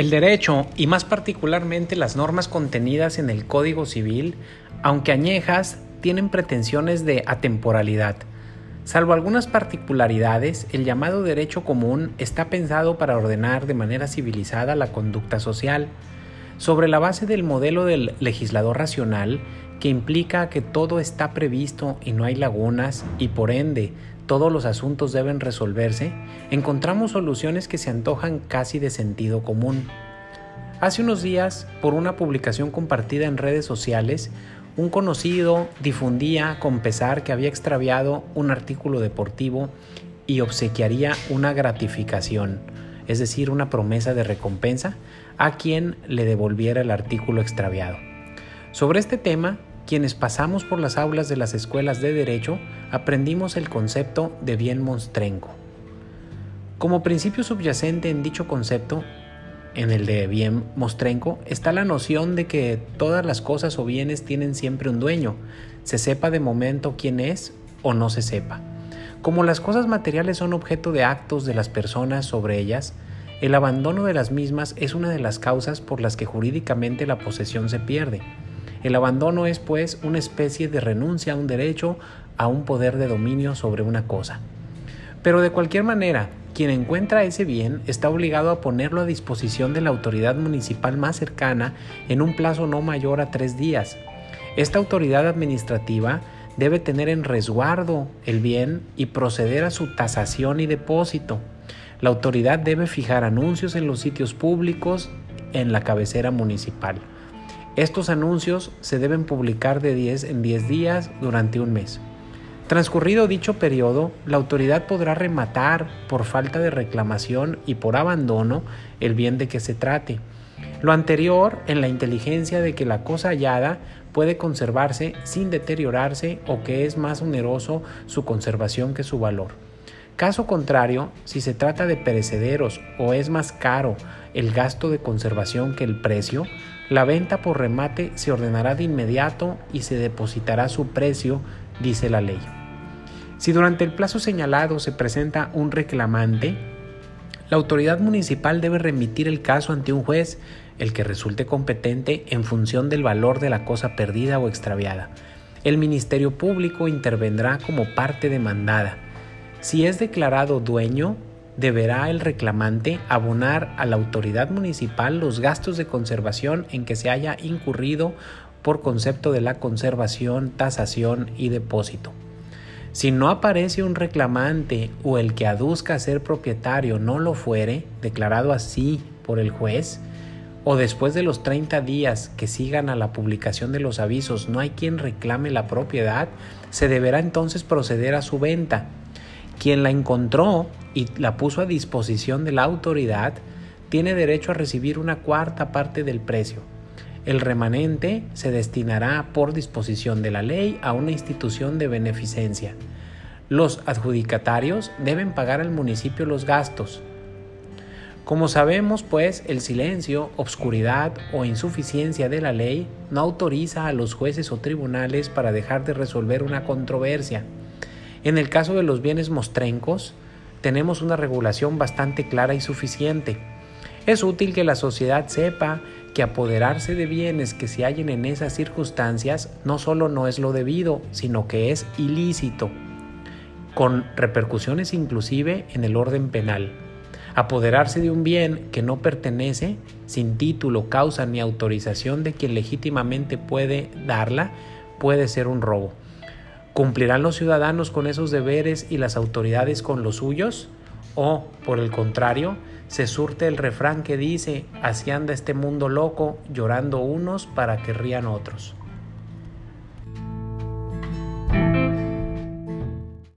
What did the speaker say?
El derecho, y más particularmente las normas contenidas en el Código Civil, aunque añejas, tienen pretensiones de atemporalidad. Salvo algunas particularidades, el llamado derecho común está pensado para ordenar de manera civilizada la conducta social, sobre la base del modelo del legislador racional, que implica que todo está previsto y no hay lagunas, y por ende todos los asuntos deben resolverse, encontramos soluciones que se antojan casi de sentido común. Hace unos días, por una publicación compartida en redes sociales, un conocido difundía con pesar que había extraviado un artículo deportivo y obsequiaría una gratificación, es decir, una promesa de recompensa, a quien le devolviera el artículo extraviado. Sobre este tema, quienes pasamos por las aulas de las escuelas de derecho aprendimos el concepto de bien monstrenco. Como principio subyacente en dicho concepto, en el de bien mostrenco, está la noción de que todas las cosas o bienes tienen siempre un dueño, se sepa de momento quién es o no se sepa. Como las cosas materiales son objeto de actos de las personas sobre ellas, el abandono de las mismas es una de las causas por las que jurídicamente la posesión se pierde. El abandono es, pues, una especie de renuncia a un derecho, a un poder de dominio sobre una cosa. Pero de cualquier manera, quien encuentra ese bien está obligado a ponerlo a disposición de la autoridad municipal más cercana en un plazo no mayor a tres días. Esta autoridad administrativa debe tener en resguardo el bien y proceder a su tasación y depósito. La autoridad debe fijar anuncios en los sitios públicos en la cabecera municipal. Estos anuncios se deben publicar de 10 en 10 días durante un mes. Transcurrido dicho periodo, la autoridad podrá rematar por falta de reclamación y por abandono el bien de que se trate. Lo anterior en la inteligencia de que la cosa hallada puede conservarse sin deteriorarse o que es más oneroso su conservación que su valor. Caso contrario, si se trata de perecederos o es más caro el gasto de conservación que el precio, la venta por remate se ordenará de inmediato y se depositará su precio, dice la ley. Si durante el plazo señalado se presenta un reclamante, la autoridad municipal debe remitir el caso ante un juez, el que resulte competente en función del valor de la cosa perdida o extraviada. El Ministerio Público intervendrá como parte demandada si es declarado dueño, deberá el reclamante abonar a la autoridad municipal los gastos de conservación en que se haya incurrido por concepto de la conservación, tasación y depósito. Si no aparece un reclamante o el que aduzca ser propietario no lo fuere, declarado así por el juez, o después de los 30 días que sigan a la publicación de los avisos no hay quien reclame la propiedad, se deberá entonces proceder a su venta quien la encontró y la puso a disposición de la autoridad tiene derecho a recibir una cuarta parte del precio. El remanente se destinará por disposición de la ley a una institución de beneficencia. Los adjudicatarios deben pagar al municipio los gastos. Como sabemos, pues, el silencio, obscuridad o insuficiencia de la ley no autoriza a los jueces o tribunales para dejar de resolver una controversia. En el caso de los bienes mostrencos, tenemos una regulación bastante clara y suficiente. Es útil que la sociedad sepa que apoderarse de bienes que se hallen en esas circunstancias no solo no es lo debido, sino que es ilícito, con repercusiones inclusive en el orden penal. Apoderarse de un bien que no pertenece, sin título, causa ni autorización de quien legítimamente puede darla, puede ser un robo. ¿Cumplirán los ciudadanos con esos deberes y las autoridades con los suyos? ¿O, por el contrario, se surte el refrán que dice, así anda este mundo loco, llorando unos para que rían otros?